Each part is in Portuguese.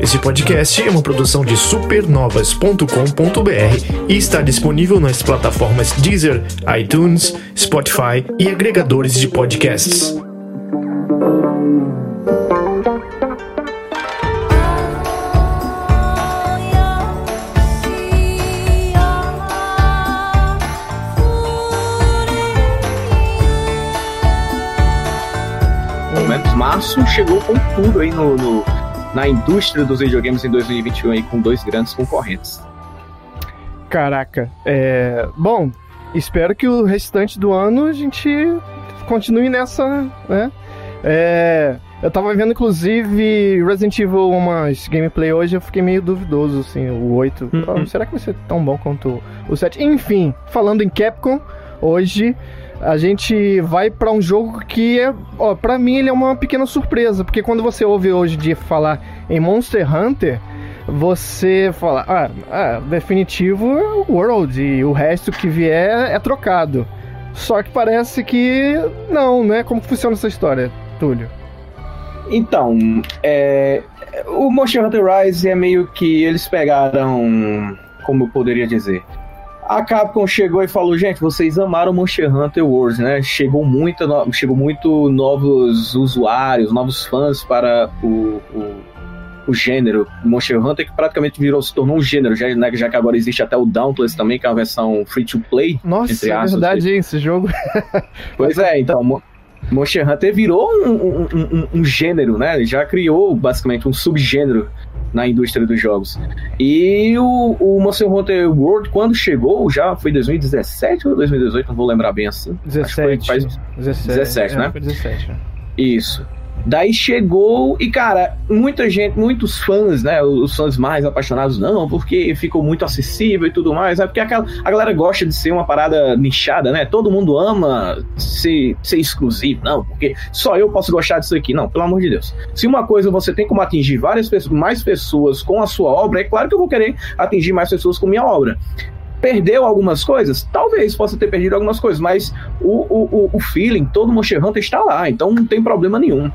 Esse podcast é uma produção de supernovas.com.br e está disponível nas plataformas Deezer, iTunes, Spotify e agregadores de podcasts. Pelo menos março chegou com tudo aí no, no- na indústria dos videogames em 2021 aí com dois grandes concorrentes. Caraca, é. Bom, espero que o restante do ano a gente continue nessa, né? É. Eu tava vendo, inclusive, Resident Evil umas gameplay hoje, eu fiquei meio duvidoso, assim, o 8. Uhum. Ah, será que vai ser tão bom quanto o 7? Enfim, falando em Capcom, hoje a gente vai pra um jogo que é, ó, pra mim ele é uma pequena surpresa, porque quando você ouve hoje de falar em Monster Hunter, você fala, ah, ah, definitivo é o World e o resto que vier é trocado. Só que parece que não, né? Como funciona essa história, Túlio? Então, é, o Monster Hunter Rise é meio que eles pegaram, como eu poderia dizer, a Capcom chegou e falou, gente, vocês amaram Monster Hunter World, né? Chegou muito, no- chegou muito novos usuários, novos fãs para o, o, o gênero Monster Hunter, que praticamente virou, se tornou um gênero, já, né, já que agora existe até o Dauntless também, que é uma versão free to play. Nossa, Entre é aspas, verdade, hein, esse jogo. Pois é, então, Mo- Monster Hunter virou um, um- um- um- um gênero, né? Ele já criou basicamente um subgênero na indústria dos jogos. E o, o Monster Hunter World, quando chegou, já foi 2017 ou 2018, não vou lembrar bem assim. Acho que foi 17. faz- 17, 17, é, né? foi 17. Isso. Daí chegou e, cara, muita gente, muitos fãs, né? Os fãs mais apaixonados, não, porque ficou muito acessível e tudo mais, né? Porque aquela, a galera gosta de ser uma parada nichada, né? Todo mundo ama ser, ser exclusivo, não, porque só eu posso gostar disso aqui. Não, pelo amor de Deus. Se uma coisa você tem como atingir várias pessoas, mais pessoas com a sua obra, é claro que eu vou querer atingir mais pessoas com minha obra. Perdeu algumas coisas? Talvez possa ter perdido algumas coisas, mas o, o, o- o feeling, todo Monster Hunter está lá, então não tem problema nenhum.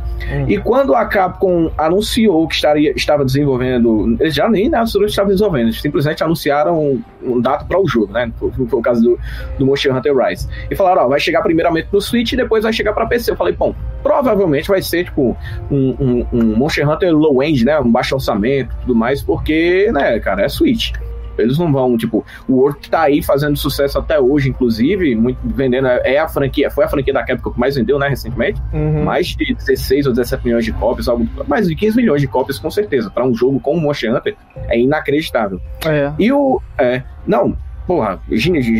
E quando a Capcom anunciou que estaria, estava desenvolvendo, eles já nem na absoluta estavam desenvolvendo, eles simplesmente anunciaram um data para o jogo, né? Foi, foi o caso do, do Monster Hunter Rise. E falaram, ó, vai chegar primeiramente no Switch e depois vai chegar para PC. Eu falei, bom, provavelmente vai ser tipo um, um, um Monster Hunter low end, né? Um baixo orçamento e tudo mais, porque, né, cara, é Switch. Eles não vão, tipo, o World tá aí fazendo sucesso até hoje, inclusive, muito vendendo, é a franquia, foi a franquia da Capcom que mais vendeu, né, recentemente Uhum. mais de 16 ou 17 milhões de cópias, algo, mais de 15 milhões de cópias, com certeza. Para um jogo como Monster Hunter, é inacreditável. É. E o. É, não, porra,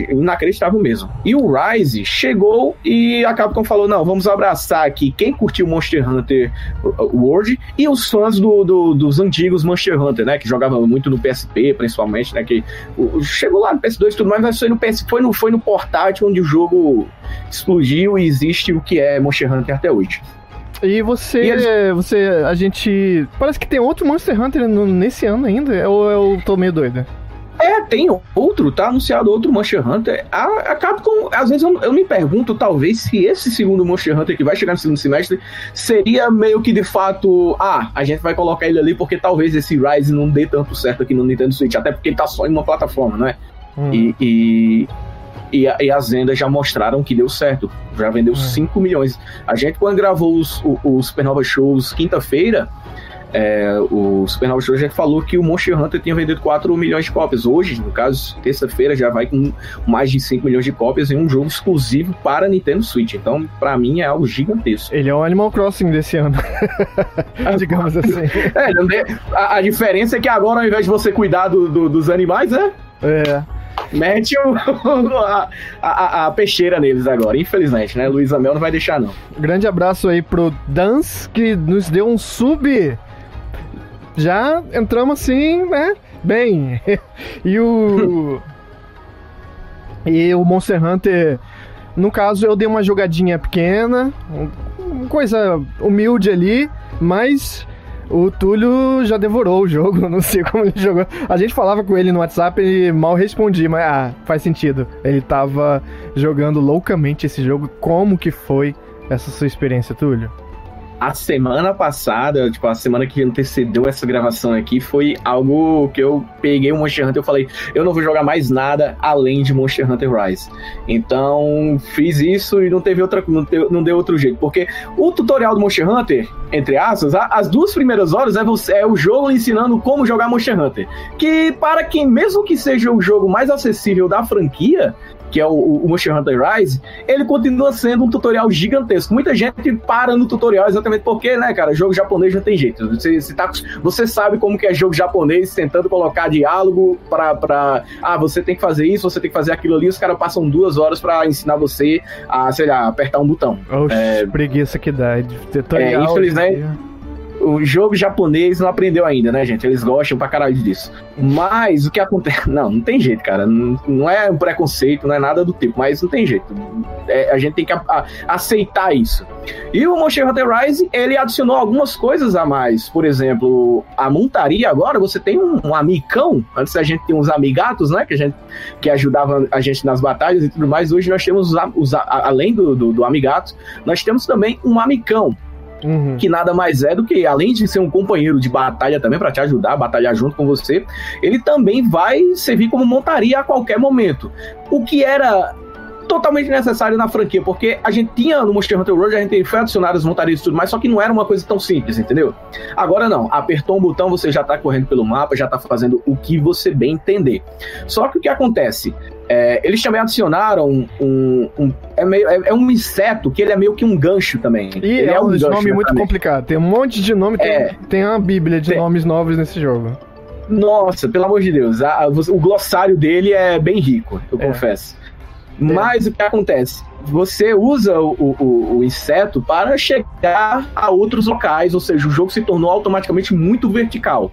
inacreditável mesmo. E o Rise chegou e a Capcom falou: não, vamos abraçar aqui quem curtiu Monster Hunter World e os fãs do, do- dos antigos Monster Hunter, né? Que jogavam muito no PSP, principalmente, né? Que chegou lá no PS2 e tudo mais, mas foi no, PS, foi, no, foi no portátil onde o jogo explodiu e existe o que é Monster Hunter até hoje. E você, E eles- você, a gente, parece que tem outro Monster Hunter no- nesse ano ainda, ou eu tô meio doido? É, tem outro, tá anunciado outro Monster Hunter. A, a Capcom, às vezes eu, eu me pergunto, talvez, se esse segundo Monster Hunter que vai chegar no segundo semestre seria meio que de fato, ah, a gente vai colocar ele ali porque talvez esse Rise não dê tanto certo aqui no Nintendo Switch, até porque ele tá só em uma plataforma, né? Hum. E, e, e, e as vendas já mostraram que deu certo. Já vendeu 5 milhões. A gente, quando gravou os, o- os Supernova Shows quinta-feira, é, o Supernova Show já falou que o Monster Hunter tinha vendido 4 milhões de cópias. Hoje, no caso, terça-feira, já vai com mais de 5 milhões de cópias em um jogo exclusivo para Nintendo Switch. Então, pra mim, é algo gigantesco. Ele é o Animal Crossing desse ano, digamos assim. É, tem- a, a diferença é que agora, ao invés de você cuidar do- do- dos animais, né? É. Mete o- a, a- a peixeira neles agora, infelizmente, né? Luísa Mel não vai deixar, não. Grande abraço aí pro Dance, que nos deu um sub. Já entramos assim, né? Bem. E o. e o Monster Hunter. No caso, eu dei uma jogadinha pequena, um- coisa humilde ali, mas o Túlio já devorou o jogo, não sei como ele jogou. A gente falava com ele no WhatsApp, ele mal respondia, mas ah, faz sentido. Ele tava jogando loucamente esse jogo. Como que foi essa sua experiência, Túlio? A semana passada, tipo, a semana que antecedeu essa gravação aqui, foi algo que eu peguei o Monster Hunter e falei, eu não vou jogar mais nada além de Monster Hunter Rise. Então, fiz isso e não teve outra, não, teve, não deu outro jeito, porque o tutorial do Monster Hunter, entre aspas, as duas primeiras horas é, você, é o jogo ensinando como jogar Monster Hunter, que para quem, mesmo que seja o jogo mais acessível da franquia, que é o, o Monster Hunter Rise, ele continua sendo um tutorial gigantesco. Muita gente para no tutorial exatamente porque, né, cara, jogo japonês não tem jeito. Você, você, tá, você sabe como que é jogo japonês, tentando colocar diálogo para pra ah, você tem que fazer isso, você tem que fazer aquilo ali, os caras passam duas horas para ensinar você a, sei lá, apertar um botão. Oxe, é, preguiça que dá. Tutorial, é, infelizmente o jogo japonês não aprendeu ainda, né, gente? Eles gostam pra caralho disso. Mas o que acontece. Não, não tem jeito, cara. Não, não é um preconceito, não é nada do tipo, mas não tem jeito. É, a gente tem que a, a, aceitar isso. E o Monster Hunter Rise, ele adicionou algumas coisas a mais. Por exemplo, a montaria agora, você tem um, um amicão. Antes a gente tinha uns amigatos, né? Que, a gente, que ajudavam a gente nas batalhas e tudo mais. Hoje nós temos, os, os além do, do, do amigato, nós temos também um amicão Uhum. Que nada mais é do que, além de ser um companheiro de batalha também para te ajudar a batalhar junto com você, ele também vai servir como montaria a qualquer momento. O que era totalmente necessário na franquia, porque a gente tinha no Monster Hunter World, a gente foi adicionado as montarias e tudo mais, só que não era uma coisa tão simples, entendeu? Agora não, apertou um botão, você já tá correndo pelo mapa, já tá fazendo o que você bem entender. Só que o que acontece? É, eles também adicionaram um, um, um é, meio, é, é, um inseto que ele é meio que um gancho também. E ele é, é um, um nome muito complicado. Tem um monte de nome, tem, é. tem uma bíblia de tem. nomes novos nesse jogo. Nossa, pelo amor de Deus, a, a, o glossário dele é bem rico, eu é. confesso. Mas o que acontece? Você usa o, o, o, inseto para chegar a outros locais, ou seja, o jogo se tornou automaticamente muito vertical.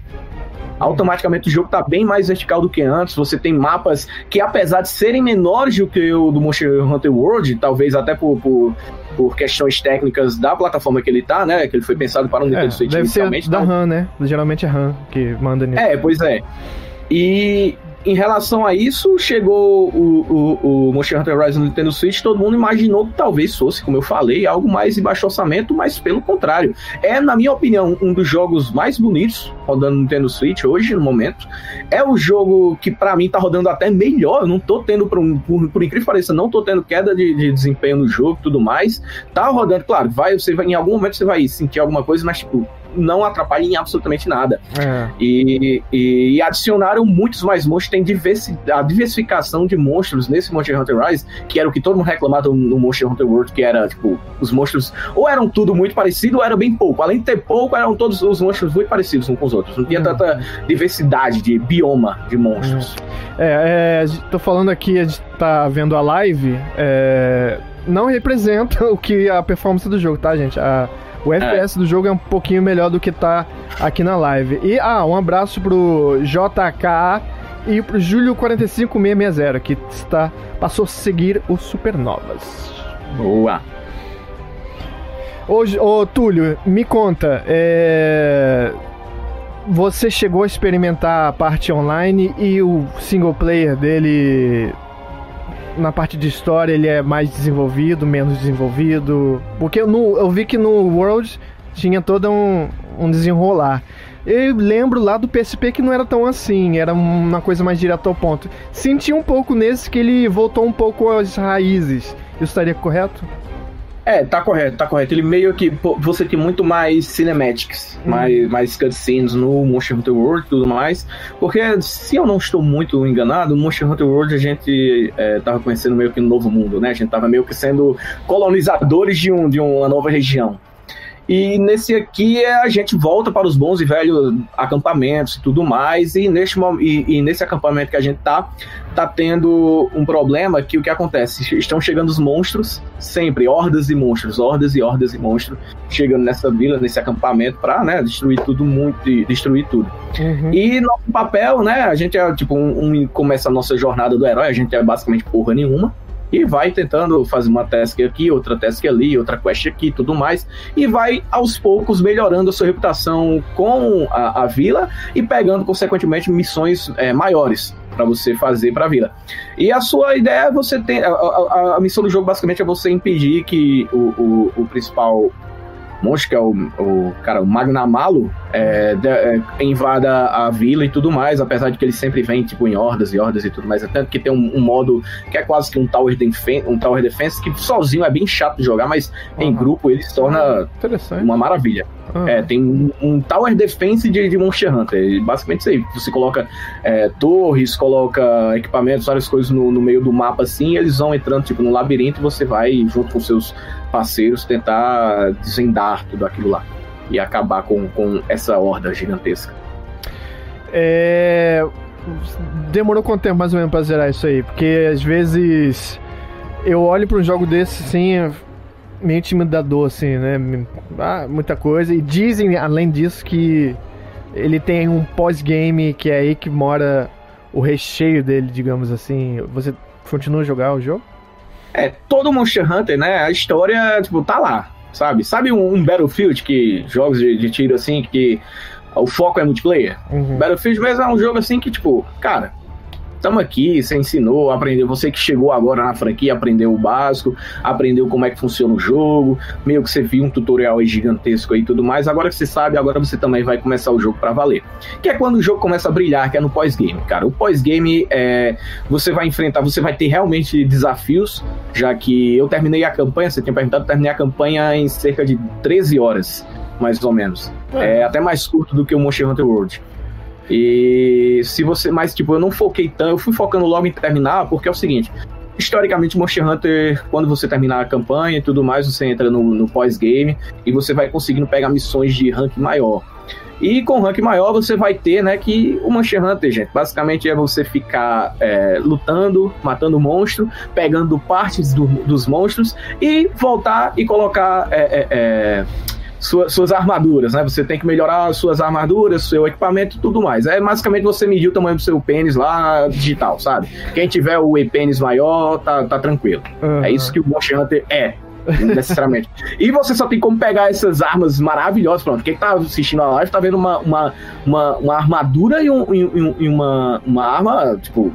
Automaticamente o jogo está bem mais vertical do que antes. Você tem mapas que, apesar de serem menores do que o do Monster Hunter World, talvez até por, por, por questões técnicas da plataforma que ele está, né? Que ele foi pensado para um Nintendo é, Switch deve inicialmente. Da RAM, né? Geralmente é RAM que manda nisso. É, pois é. E em relação a isso, chegou o, o, o Monster Hunter Rise no Nintendo Switch, todo mundo imaginou que talvez fosse, como eu falei, algo mais de baixo orçamento, mas pelo contrário. É, na minha opinião, um dos jogos mais bonitos rodando no Nintendo Switch hoje, no momento. É o jogo que, para mim, tá rodando até melhor. Eu não tô tendo, por, por, por incrível que pareça, não tô tendo queda de, de desempenho no jogo tudo mais. Tá rodando, claro, vai, você vai, em algum momento você vai sentir alguma coisa, mas, tipo, não atrapalha em absolutamente nada. É. E, e, e, adicionaram muitos mais monstros, tem diversi, a diversificação de monstros nesse Monster Hunter Rise, que era o que todo mundo reclamava no Monster Hunter World, que era, tipo, os monstros ou eram tudo muito parecido ou era bem pouco. Além de ter pouco, eram todos os monstros muito parecidos uns com os outros. Não tinha uhum. tanta diversidade de bioma de monstros. É, é, tô falando aqui, a gente tá vendo a live, é, não representa o que a performance do jogo, tá, gente? A, o FPS é. do jogo é um pouquinho melhor do que tá aqui na live. E, ah, um abraço pro JK e pro Júlio45660, que está, passou a seguir o Supernovas. Boa! Ô, ô Túlio, me conta, é... você chegou a experimentar a parte online e o single player dele na parte de história ele é mais desenvolvido, menos desenvolvido? Porque no, eu vi que no World tinha todo um, um desenrolar. Eu lembro lá do PSP que não era tão assim, era uma coisa mais direta ao ponto. Senti um pouco nesse que ele voltou um pouco às raízes. Isso estaria correto? É, tá correto, tá correto. Ele meio que. Você tem muito mais cinematics, hum. mais, mais cutscenes no Monster Hunter World e tudo mais. Porque, se eu não estou muito enganado, no Monster Hunter World a gente é, tava conhecendo meio que um novo mundo, né? A gente tava meio que sendo colonizadores de, um, de uma nova região. E nesse aqui a gente volta para os bons e velhos acampamentos e tudo mais. E neste, e, e nesse acampamento que a gente tá, tá tendo um problema que o que acontece? Estão chegando os monstros, sempre, hordas e monstros, hordas e hordas e monstros, chegando nessa vila, nesse acampamento, para né, destruir tudo muito, destruir tudo. Uhum. E nosso papel, né? A gente é tipo um, um, começa a nossa jornada do herói, a gente é basicamente porra nenhuma e vai tentando fazer uma task aqui, outra task ali, outra quest aqui, tudo mais, e vai aos poucos melhorando a sua reputação com a, a vila e pegando consequentemente missões é, maiores para você fazer para a vila. E a sua ideia é você ter a, a, a, missão do jogo basicamente é você impedir que o, o, o principal monstro, que é o, o cara, o Magnamalo, é, de, é, invada a vila e tudo mais, apesar de que ele sempre vem, tipo, em hordas e hordas e tudo mais. É tanto que tem um, um, modo que é quase que um Tower, Defense, um tower Defense, que sozinho é bem chato de jogar, mas uhum. em grupo ele se torna uma maravilha. Uhum. É, tem um, um, Tower Defense de, de Monster Hunter. Basicamente isso aí. Você coloca é, torres, coloca equipamentos, várias coisas no, no meio do mapa assim, eles vão entrando tipo no labirinto e você vai, junto com seus parceiros, tentar desvendar tudo aquilo lá e acabar com, com essa horda gigantesca. É... Demorou quanto tempo mais ou menos pra zerar isso aí? Porque às vezes eu olho para um jogo desse assim, meio intimidador, assim, né? Ah, muita coisa. E dizem, além disso, que ele tem um pós-game que é aí que mora o recheio dele, digamos assim. Você continua a jogar o jogo? É, todo Monster Hunter, né? A história, tipo, tá lá, sabe? Sabe um, um Battlefield que jogos de, de, tiro assim que o foco é multiplayer? Uhum. Battlefield mesmo é um jogo assim que, tipo, cara, estamos aqui, você ensinou, aprendeu, você que chegou agora na franquia, aprendeu o básico, aprendeu como é que funciona o jogo, meio que você viu um tutorial aí gigantesco aí e tudo mais, agora que você sabe, agora você também vai começar o jogo para valer. Que é quando o jogo começa a brilhar, que é no pós-game, cara. O pós-game é você vai enfrentar, você vai ter realmente desafios, já que eu terminei a campanha, você tinha perguntado, eu terminei a campanha em cerca de 13 horas, mais ou menos. É, é até mais curto do que o Monster Hunter World. E se você. Mas, tipo, eu não foquei tanto, eu fui focando logo em terminar, porque é o seguinte. Historicamente, Monster Hunter, quando você terminar a campanha e tudo mais, você entra no, no pós-game e você vai conseguindo pegar missões de rank maior. E com rank maior você vai ter, né, que o Monster Hunter, gente, basicamente é você ficar é, lutando, matando monstro, pegando partes do, dos monstros e voltar e colocar é, é, é sua, suas armaduras, né? Você tem que melhorar suas armaduras, seu equipamento e tudo mais. É basicamente você medir o tamanho do seu pênis lá digital, sabe? Quem tiver o e-pênis maior, tá, tá tranquilo. Uhum. É isso que o Monster Hunter é necessariamente. e você só tem como pegar essas armas maravilhosas. Pronto, quem tá assistindo a live tá vendo uma, uma, uma, uma armadura e, um, e, e uma, uma arma, tipo,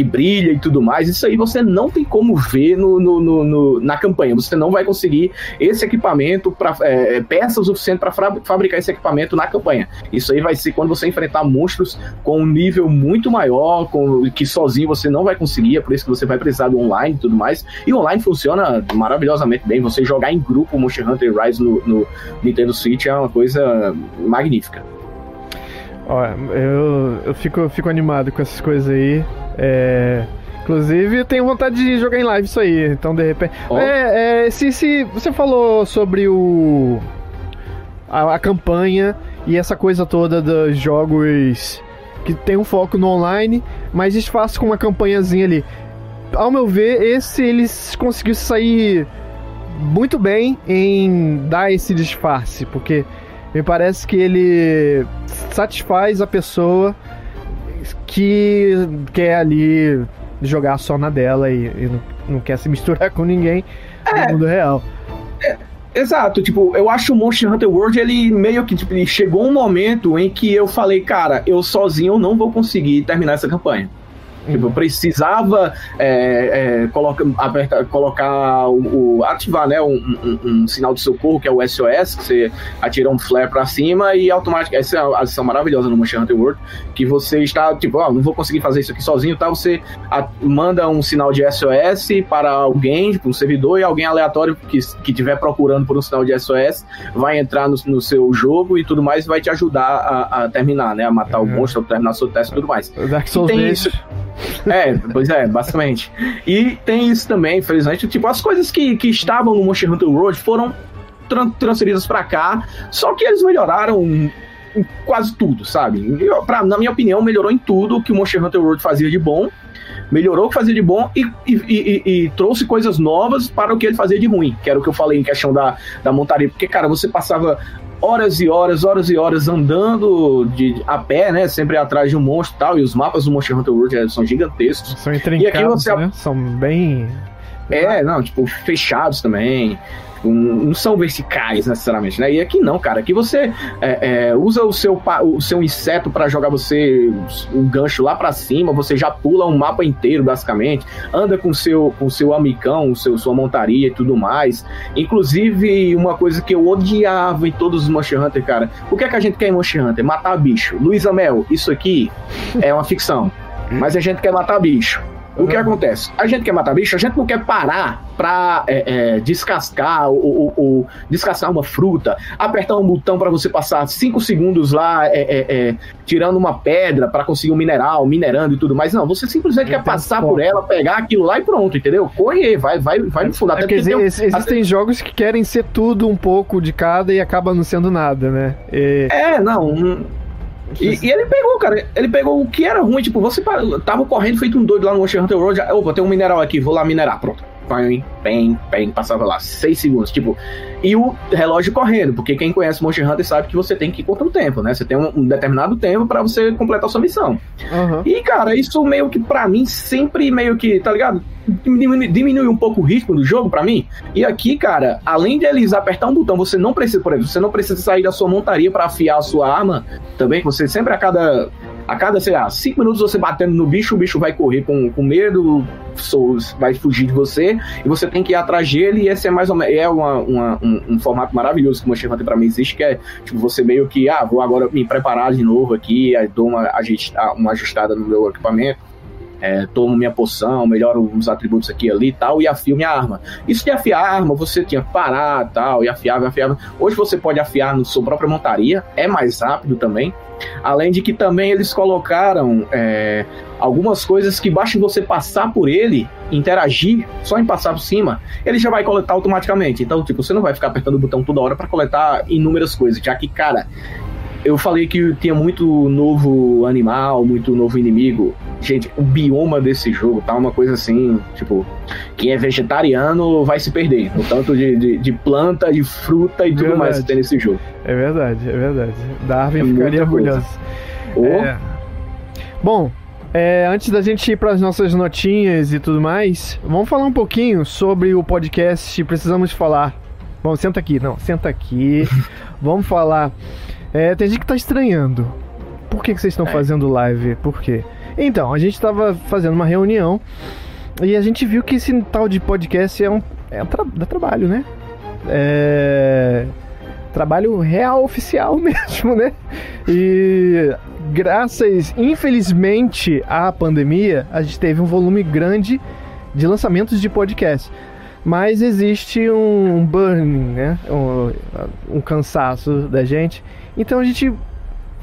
que brilha e tudo mais, isso aí você não tem como ver no, no, no, no na campanha. Você não vai conseguir esse equipamento para é, é, peça o suficiente para fabricar esse equipamento na campanha. Isso aí vai ser quando você enfrentar monstros com um nível muito maior, com, que sozinho você não vai conseguir, é por isso que você vai precisar do online e tudo mais. E online funciona maravilhosamente bem. Você jogar em grupo Monster Hunter Rise no, no Nintendo Switch é uma coisa magnífica. Eu, eu fico, fico animado com essas coisas aí. É, inclusive, tenho vontade de jogar em live isso aí. Então, de repente. Oh. É, é, se, se você falou sobre o. A, a, campanha e essa coisa toda dos jogos que tem um foco no online, mas disfarça com uma campanhazinha ali. Ao meu ver, esse eles conseguiu sair muito bem em dar esse disfarce, porque me parece que ele satisfaz a pessoa que quer ali jogar só na dela e, e não, não, quer se misturar com ninguém é, no mundo real. É, exato, tipo, eu acho o Monster Hunter World, ele meio que, tipo, chegou um momento em que eu falei, cara, eu sozinho não vou conseguir terminar essa campanha. Tipo, eu precisava é, é, coloca, aperta, colocar o, o, ativar né, um, um, um, sinal de socorro, que é o SOS, que você atira um flare pra cima e automaticamente. Essa é a adição maravilhosa no Monster Hunter World, que você está, tipo, oh, não vou conseguir fazer isso aqui sozinho, tá? Você a, manda um sinal de SOS para alguém, tipo, um servidor, e alguém aleatório que estiver procurando por um sinal de SOS vai entrar no, no seu jogo e tudo mais, vai te ajudar a, a terminar, né? A matar uhum. o monstro, a terminar seu teste e tudo mais. Dark Souls e tem isso. É, pois é, basicamente. E tem isso também, infelizmente, tipo, as coisas que, que estavam no Monster Hunter World foram tra transferidas para cá, só que eles melhoraram em quase tudo, sabe? Eu, pra, na minha opinião, melhorou em tudo que o Monster Hunter World fazia de bom, melhorou o que fazia de bom e, e, e, e, trouxe coisas novas para o que ele fazia de ruim, que era o que eu falei em questão da, da montaria. Porque, cara, você passava horas e horas, horas e horas andando de, a pé, né? Sempre atrás de um monstro e tal. E os mapas do Monster Hunter World é, são gigantescos. São intrincados, e aqui você... né? São bem... É, não, tipo, fechados também. Não são verticais necessariamente, né? E aqui não, cara. Aqui você é, é, usa o seu, o seu inseto para jogar você um gancho lá para cima, você já pula um mapa inteiro, basicamente. Anda com seu, com seu amicão, seu, sua montaria e tudo mais. Inclusive, uma coisa que eu odiava em todos os Monster Hunter, cara. O que é que a gente quer em Monster Hunter? Matar bicho. Luiz Amel, isso aqui é uma ficção. Mas a gente quer matar bicho. O que acontece? A gente quer matar bicho, a gente não quer parar pra é, é, descascar ou, ou, descascar uma fruta, apertar um botão para você passar 5 segundos lá é, é, é, tirando uma pedra para conseguir um mineral, minerando e tudo mais. Não, você simplesmente quer passar por ela, pegar aquilo lá e pronto, entendeu? Corre, vai, vai, vai no fundo. Até quer dizer, um, existem jogos que querem ser tudo um pouco de cada e acaba não sendo nada, né? E... É, não. E, e, ele pegou, cara. Ele pegou o que era ruim. Tipo, você tava correndo feito um doido lá no Monster Hunter World. Opa, tem um mineral aqui, vou lá minerar. Pronto. Bem, bem, bem, passava lá, seis segundos. Tipo, e o relógio correndo, porque quem conhece Monster Hunter sabe que você tem que ir contra o tempo, né? Você tem um, um determinado tempo para você completar sua missão. Uhum. E, cara, isso meio que para mim sempre meio que, tá ligado? Diminui, diminui um pouco o ritmo do jogo para mim. E aqui, cara, além de eles apertar um botão, você não precisa, por exemplo, você não precisa sair da sua montaria para afiar a sua arma também, você sempre a cada a cada, sei lá, cinco minutos você batendo no bicho, o bicho vai correr com, com medo, vai fugir de você, e você tem que ir atrás dele, e esse é mais é uma, uma um, um, formato maravilhoso que o Monster Hunter pra mim existe, que é, tipo, você meio que, ah, vou agora me preparar de novo aqui, dou uma, uma ajustada no meu equipamento, é, tomo minha poção, melhoro os atributos aqui e ali e tal, e afio minha arma. Isso de afiar a arma, você tinha que parar tal, e afiava, afiava. Hoje você pode afiar no sua própria montaria, é mais rápido também. Além de que também eles colocaram é, algumas coisas que basta você passar por ele, interagir, só em passar por cima, ele já vai coletar automaticamente. Então, tipo, você não vai ficar apertando o botão toda hora para coletar inúmeras coisas, já que, cara, eu falei que tinha muito novo animal, muito novo inimigo. Gente, o bioma desse jogo tá uma coisa assim, tipo, quem é vegetariano vai se perder. No tanto de, de, de planta, de fruta e tudo verdade. mais que tem nesse jogo. É verdade, é verdade. Darwin é ficaria orgulhoso. Oh. É. Bom, é, antes da gente ir para as nossas notinhas e tudo mais, vamos falar um pouquinho sobre o podcast Precisamos Falar. Bom, senta aqui, não, senta aqui. vamos falar é, tem gente que tá estranhando. Por que, que vocês estão é. fazendo live? Por quê? Então, a gente tava fazendo uma reunião e a gente viu que esse tal de podcast é um. É um tra dá trabalho, né? É. Trabalho real, oficial mesmo, né? E graças, infelizmente, à pandemia, a gente teve um volume grande de lançamentos de podcast mas existe um burning, né? Um, um, cansaço da gente. Então a gente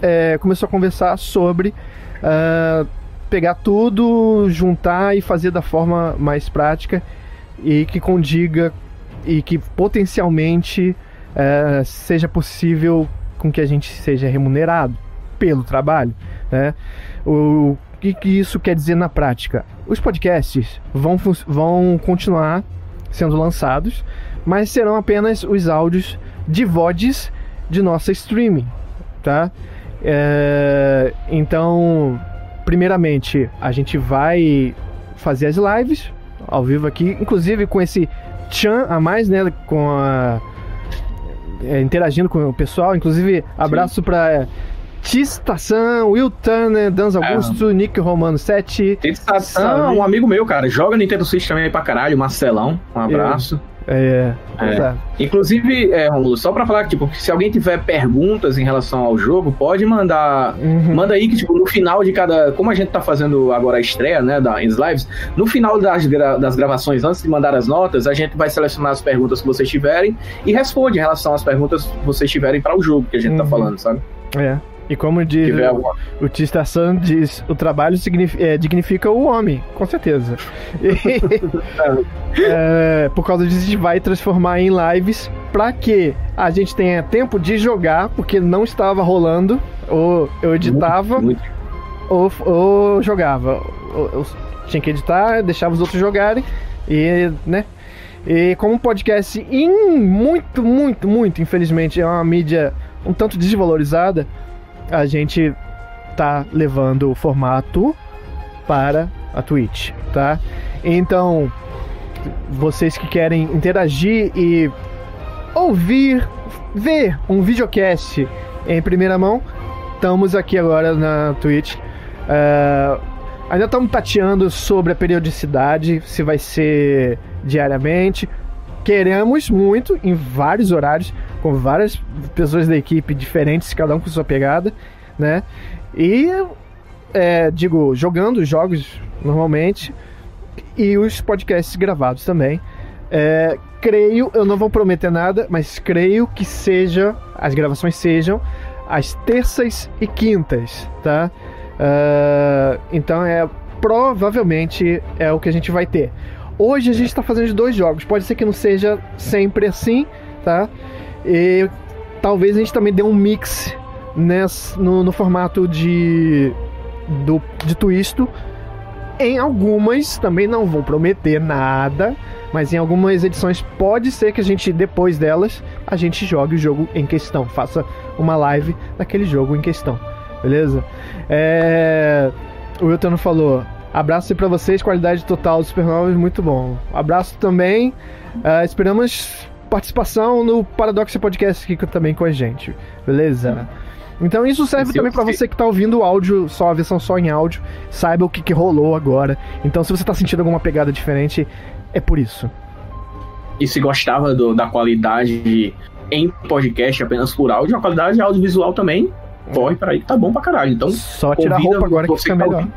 é, começou a conversar sobre uh, pegar tudo, juntar e fazer da forma mais prática e que condiga e que potencialmente uh, seja possível com que a gente seja remunerado pelo trabalho, né? O que, que isso quer dizer na prática? Os podcasts vão, vão continuar sendo lançados, mas serão apenas os áudios de VODs de nossa streaming, tá? É, então, primeiramente, a gente vai fazer as lives ao vivo aqui, inclusive com esse chan a mais, né? Com a. É, interagindo com o pessoal, inclusive abraço para Tistação, Will Turner, Dans é. Augusto, é. Nick Romano 7. Tistação, um amigo meu, cara. Joga Nintendo Switch também aí pra caralho, Marcelão. Um abraço. É, é. é. Inclusive, é, Romulo, só pra falar que, tipo, se alguém tiver perguntas em relação ao jogo, pode mandar. Uhum. Manda aí que, tipo, no final de cada. Como a gente tá fazendo agora a estreia, né, das lives, no final das, gra... das gravações, antes de mandar as notas, a gente vai selecionar as perguntas que vocês tiverem e responde em relação às perguntas que vocês tiverem para o jogo que a gente tá uhum. tá falando, sabe? É. E como diz o, o Tista San diz, o trabalho é, dignifica o homem, com certeza. E, é, por causa disso, a gente vai transformar em lives para que a gente tenha tempo de jogar, porque não estava rolando, ou eu editava, muito, muito. Ou, ou jogava. Ou, eu tinha que editar, deixava os outros jogarem, e, né? E como um podcast, in, muito, muito, muito, infelizmente, é uma mídia um tanto desvalorizada, a gente tá levando o formato para a Twitch, tá? Então, vocês que querem interagir e ouvir, ver um videocast em primeira mão, estamos aqui agora na Twitch. Uh, ainda estamos tateando sobre a periodicidade, se vai ser diariamente. Queremos muito, em vários horários, com várias pessoas da equipe diferentes, cada um com sua pegada, né? E, é, digo, jogando jogos normalmente e os podcasts gravados também. É, creio, eu não vou prometer nada, mas creio que seja, as gravações sejam às terças e quintas, tá? Uh, então é provavelmente é o que a gente vai ter. Hoje a gente está fazendo dois jogos. Pode ser que não seja sempre assim, tá? E talvez a gente também dê um mix nesse, no, no formato de do, de twisto. Em algumas também não vou prometer nada, mas em algumas edições pode ser que a gente depois delas a gente jogue o jogo em questão, faça uma live daquele jogo em questão, beleza? É... O Wilton falou, abraço para vocês, qualidade total do Supernovas, muito bom. Abraço também, uh, esperamos participação no Paradox Podcast aqui também com a gente, beleza? Então isso serve também para você que tá ouvindo o áudio, só a versão só em áudio, saiba o que, que rolou agora. Então se você tá sentindo alguma pegada diferente, é por isso. E se gostava do, da qualidade em podcast apenas por áudio, a qualidade audiovisual também corre para aí que tá bom pra caralho. Então, só tirar a roupa agora que fica tá melhor.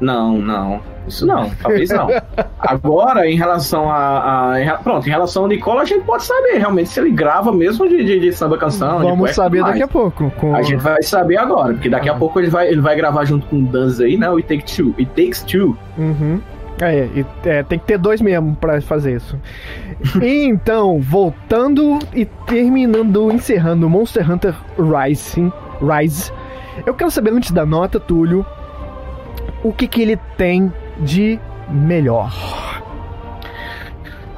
Não, não. Isso não, talvez não. Agora, em relação a, a, Pronto, em relação ao Nicola, a gente pode saber realmente se ele grava mesmo de, de, de samba canção. Vamos saber daqui a pouco. Com... A gente vai saber agora, porque daqui a pouco ele vai, ele vai gravar junto com o Danz aí, né? O It Takes Two. It Takes Two. Uhum. É, é, tem que ter dois mesmo para fazer isso. então, voltando e terminando, encerrando Monster Hunter Rising, Rise, eu quero saber antes da nota, Túlio, o que, que ele tem de melhor.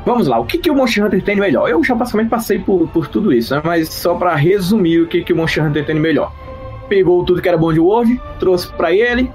Vamos lá, o que, que o Monster Hunter tem de melhor? Eu já basicamente passei por, por tudo isso, né? mas só para resumir o que, que o Monster Hunter tem de melhor. Pegou tudo que era bom de World, trouxe para ele,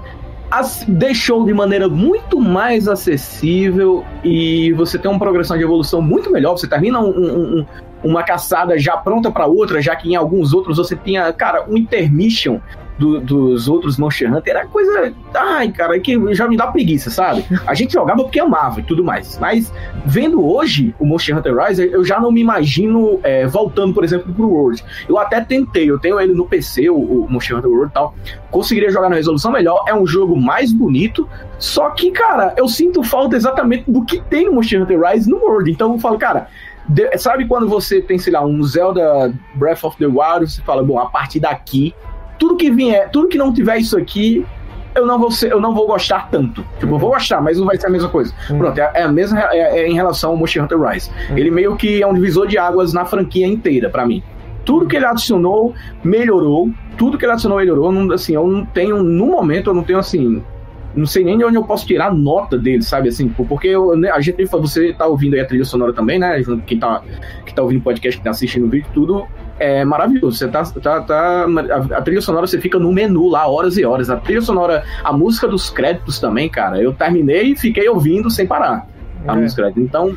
as, deixou de maneira muito mais acessível e você tem uma progressão de evolução muito melhor. Você termina um, um, um, uma caçada já pronta para outra, já que em alguns outros você tinha, cara, um intermission do, dos outros Monster Hunter era coisa. Ai, cara, que já me dá preguiça, sabe? A gente jogava porque amava e tudo mais. Mas vendo hoje o Monster Hunter Rise, eu já não me imagino é, voltando, por exemplo, pro World. Eu até tentei, eu tenho ele no PC, o, o Monster Hunter World e tal. Conseguiria jogar na resolução melhor. É um jogo mais bonito. Só que, cara, eu sinto falta exatamente do que tem no Monster Hunter Rise no World. Então eu falo, cara. De, sabe quando você tem, sei lá, um Zelda Breath of the Wild, você fala, bom, a partir daqui tudo que vier, tudo que não tiver isso aqui, eu não vou ser, eu não vou gostar tanto. Tipo, eu vou gostar, mas não vai ser a mesma coisa. Uhum. Pronto, é, é, a mesma é, é, em relação ao Monster Hunter Rise. Uhum. Ele meio que é um divisor de águas na franquia inteira para mim. Tudo que ele adicionou melhorou, tudo que ele adicionou melhorou. Não, assim, eu não tenho no momento eu não tenho assim não sei nem de onde eu posso tirar nota dele, sabe? Assim, porque eu, né, a gente, você tá ouvindo aí a trilha sonora também, né? Quem tá, quem tá ouvindo o podcast, quem tá assistindo o vídeo, tudo é maravilhoso. Você tá, tá, tá a, trilha sonora você fica no menu lá horas e horas. A trilha sonora, a música dos créditos também, cara. Eu terminei e fiquei ouvindo sem parar a é. música. Então,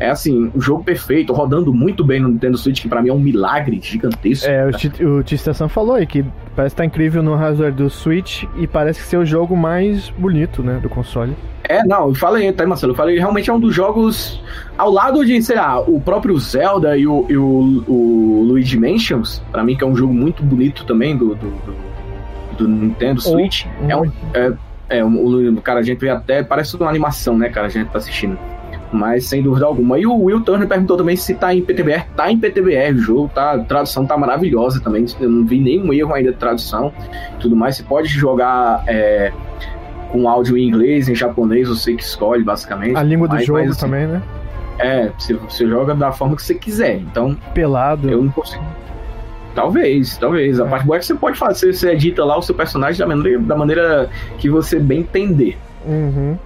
é assim, um jogo perfeito, rodando muito bem no Nintendo Switch, que pra mim é um milagre gigantesco. É, o Tistação falou aí que parece estar tá incrível no hardware do Switch e parece ser o jogo mais bonito, né, do console. É, não, eu falei, tá, Marcelo? Eu falei, realmente é um dos jogos ao lado de, sei lá, o próprio Zelda e o, e o, o Luigi Mansions, pra mim que é um jogo muito bonito também do, do, do, do Nintendo Switch. É um. É, é, o, cara, a gente vê até. Parece uma animação, né, cara? A gente tá assistindo mas sem dúvida alguma. E o Will Turner perguntou também se tá em PTBR. Tá em PTBR o jogo, tá? A tradução tá maravilhosa também. Eu não vi nenhum erro ainda de tradução tudo mais. Você pode jogar é, com áudio em inglês, em japonês, você que escolhe, basicamente. A língua do mas, jogo mas, assim, também, né? É, você, você joga da forma que você quiser. Então. Pelado. Eu não consigo. Talvez, talvez. A é. parte boa é que você pode fazer, você edita lá o seu personagem da maneira, da maneira que você bem entender. Uhum.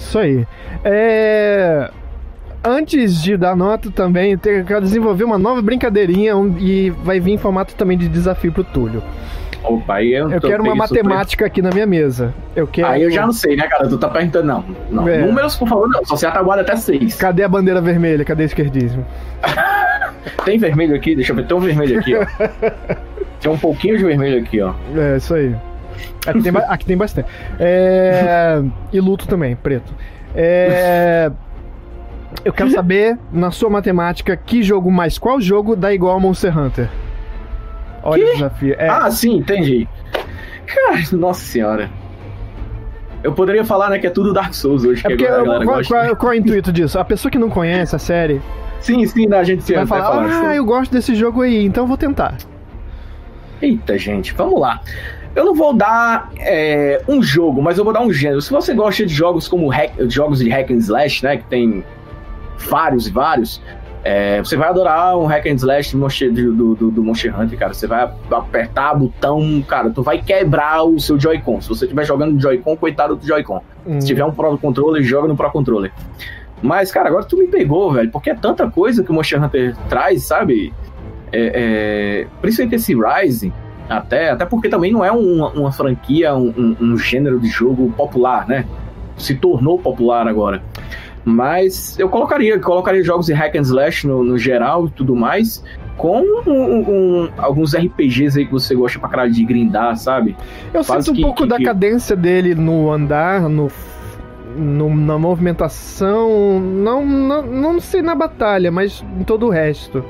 Isso aí. É... Antes de dar nota também, eu quero desenvolver uma nova brincadeirinha e vai vir em formato também de desafio pro Túlio. Opa, aí eu, eu quero uma matemática aqui na minha mesa. Eu quero... Aí eu já não sei, né, cara? Tu tá perguntando, não. não. É. Números, por favor, não. Só se ataguarda até seis. Cadê a bandeira vermelha? Cadê o esquerdismo? Tem vermelho aqui? Deixa eu ver. Tem um vermelho aqui, ó. Tem um pouquinho de vermelho aqui, ó. É, isso aí. Aqui tem, aqui tem bastante. É... E luto também, preto. É... Eu quero saber, na sua matemática, que jogo mais qual jogo dá igual a Monster Hunter? Olha que? o desafio. É. Ah, sim, entendi. Cara, nossa senhora. Eu poderia falar, né, que é tudo Dark Souls hoje. É porque, qual, qual, qual, é o intuito disso? A pessoa que não conhece a série. Sim, sim, né, a gente vai falar, falar ah, assim. eu gosto desse jogo aí, então vou tentar. Eita, gente, vamos lá. Eu não vou dar é, um jogo, mas eu vou dar um gênero. Se você gosta de jogos como hack, jogos de hack and slash, né, que tem vários e vários, é, você vai adorar um hack and slash do, do, do, Monster Hunter, cara. Você vai apertar botão, cara, tu vai quebrar o seu Joy-Con. Se você estiver jogando Joy-Con, coitado do Joy-Con. Hum. Se tiver um Pro Controller, joga no Pro Controller. Mas, cara, agora tu me pegou, velho, porque é tanta coisa que o Monster Hunter traz, sabe? É, é, principalmente esse Rise, até, até porque também não é uma, uma franquia, um, um, um gênero de jogo popular, né? Se tornou popular agora. Mas eu colocaria, colocaria jogos de hack and slash no, no geral e tudo mais, com um, um, alguns RPGs aí que você gosta pra caralho de grindar, sabe? Eu sinto um que, pouco que, da que... cadência dele no andar, no, no, na movimentação, não, não, não sei na batalha, mas em todo o resto.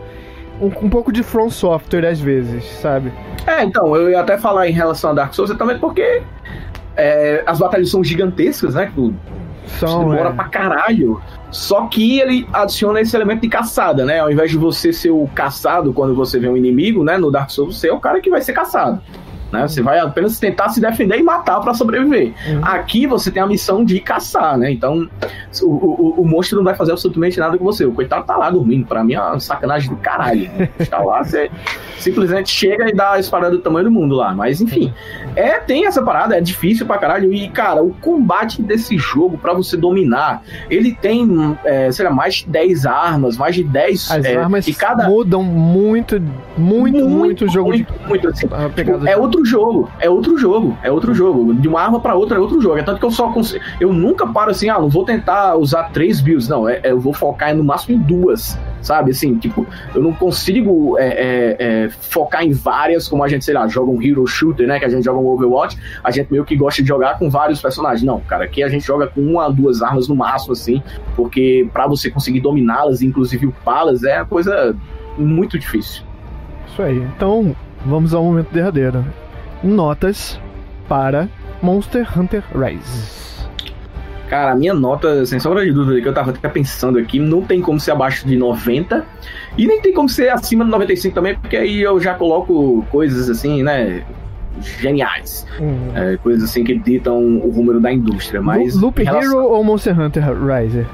Um, um pouco de From Software às vezes, sabe? É, então, eu ia até falar em relação a Dark Souls também porque é, as batalhas são gigantescas, né? São, demora é. pra caralho. Só que ele adiciona esse elemento de caçada, né? Ao invés de você ser o caçado quando você vê um inimigo, né? No Dark Souls, você é o cara que vai ser caçado. Né? Você vai apenas tentar se defender e matar para sobreviver. Uhum. Aqui você tem a missão de caçar, né? Então o, o, o, monstro não vai fazer absolutamente nada com você. O coitado tá lá dormindo. Para mim é uma sacanagem do caralho. Né? Tá lá, você simplesmente chega e dá a espada do tamanho do mundo lá. Mas enfim, é tem essa parada, é difícil pra caralho. E cara, o combate desse jogo para você dominar, ele tem, é, sei lá, mais de 10 armas, mais de 10. As é, armas e cada... mudam muito, muito, muito, muito o jogo muito, de. Muito, assim, tipo, é outro outro jogo. É outro jogo. É outro jogo. De uma arma para outra é outro jogo. É tanto que eu só consigo. Eu nunca paro assim, ah, não vou tentar usar três builds. Não, é, é, eu vou focar no máximo em duas. Sabe? Assim, tipo, eu não consigo é, é, é, focar em várias, como a gente, sei lá, joga um hero shooter, né? Que a gente joga um Overwatch. A gente meio que gosta de jogar com vários personagens. Não, cara, aqui a gente joga com uma, duas armas no máximo, assim. Porque para você conseguir dominá-las, inclusive upá-las, é coisa muito difícil. Isso aí. Então, vamos ao momento derradeiro notas para Monster Hunter Rise. Cara, a minha nota, sem sombra de dúvida, que eu tava até pensando aqui, não tem como ser abaixo de 90 e nem tem como ser acima de 95 também, porque aí eu já coloco coisas assim, né? Geniais. Uhum. É, coisas assim que ditam o número da indústria. Mas. Loop relação... Hero ou Monster Hunter Rise?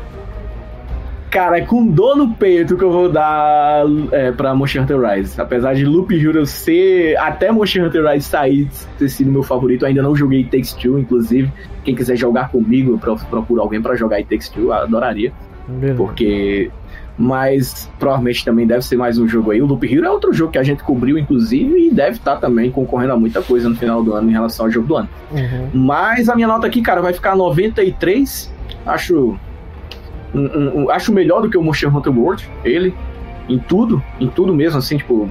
Cara, é com dor no peito que eu vou dar é, pra Monster Hunter Rise. Apesar de Loop Hero ser. Até Monster Hunter Rise sair, ter sido meu favorito, ainda não joguei Takes Two, inclusive. Quem quiser jogar comigo, eu procuro alguém para jogar Takes Two, adoraria. Beleza. Porque. Mas provavelmente também deve ser mais um jogo aí. O Loop Hero é outro jogo que a gente cobriu, inclusive, e deve estar tá também concorrendo a muita coisa no final do ano em relação ao jogo do ano. Uhum. Mas a minha nota aqui, cara, vai ficar 93. Acho um, um, acho melhor do que o Monster Hunter World, ele, em tudo, em tudo mesmo, assim, tipo,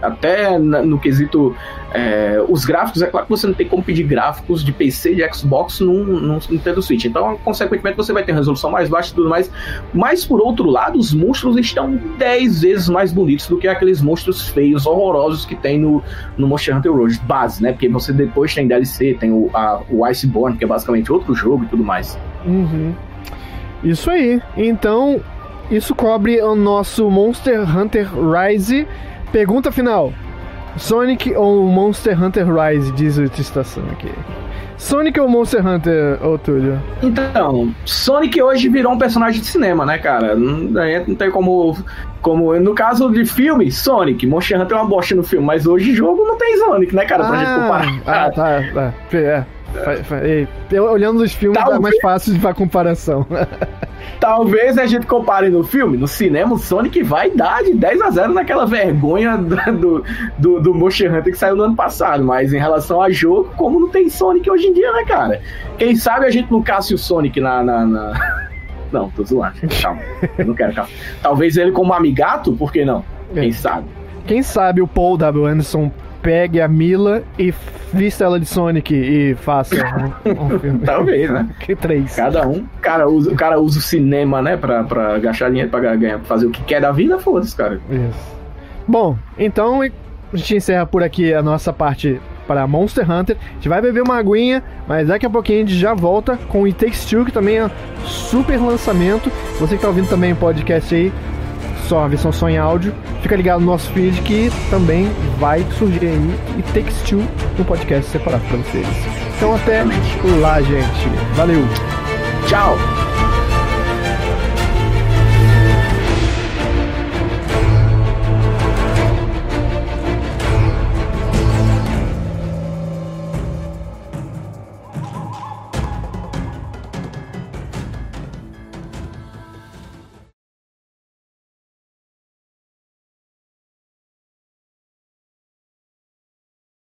até no quesito. É, os gráficos, é claro que você não tem como pedir gráficos de PC, de Xbox num Nintendo Switch. Então, consequentemente, você vai ter resolução mais baixa e tudo mais. Mas, por outro lado, os monstros estão 10 vezes mais bonitos do que aqueles monstros feios, horrorosos que tem no, no Monster Hunter World base, né? Porque você depois tem DLC, tem o, a, o Iceborne, que é basicamente outro jogo e tudo mais. Uhum. Isso aí. Então, isso cobre o nosso Monster Hunter Rise. Pergunta final: Sonic ou Monster Hunter Rise? Diz a estação aqui. Sonic ou Monster Hunter, ô Túlio? Então, Sonic hoje virou um personagem de cinema, né, cara? Não, não tem como. Como no caso de filme, Sonic. Monster Hunter é uma bosta no filme, mas hoje jogo não tem Sonic, né, cara? Pra ah, gente comparar. Ah, tá. tá. É. Olhando os filmes Talvez... é mais fácil de comparação. Talvez a gente compare no filme, no cinema, o Sonic vai dar de 10 a 0 naquela vergonha do, do, do Monster Hunter que saiu no ano passado. Mas em relação a jogo, como não tem Sonic hoje em dia, né, cara? Quem sabe a gente não casse o Sonic na. na, na... Não, tô zoando, calma. Eu não quero calma. Talvez ele como amigato, por que não? Quem sabe? Quem sabe o Paul W. Anderson pegue a Mila e vista ela de Sonic e faça um, um filme. Talvez, né? Que três. Cada um. O cara usa, o cara usa o cinema, né? Pra, pra gastar dinheiro pra ganhar, pra fazer o que quer da vida, foda-se, cara. Isso. Bom, então a gente encerra por aqui a nossa parte para Monster Hunter. A gente vai beber uma aguinha, mas daqui a pouquinho a gente já volta com o It Takes Two, que também é super lançamento. Você que tá ouvindo também o podcast aí, só a versão só em áudio, fica ligado no nosso feed que também vai surgir aí It Takes Two no podcast separado para vocês. Então até lá, gente. Valeu! Tchau!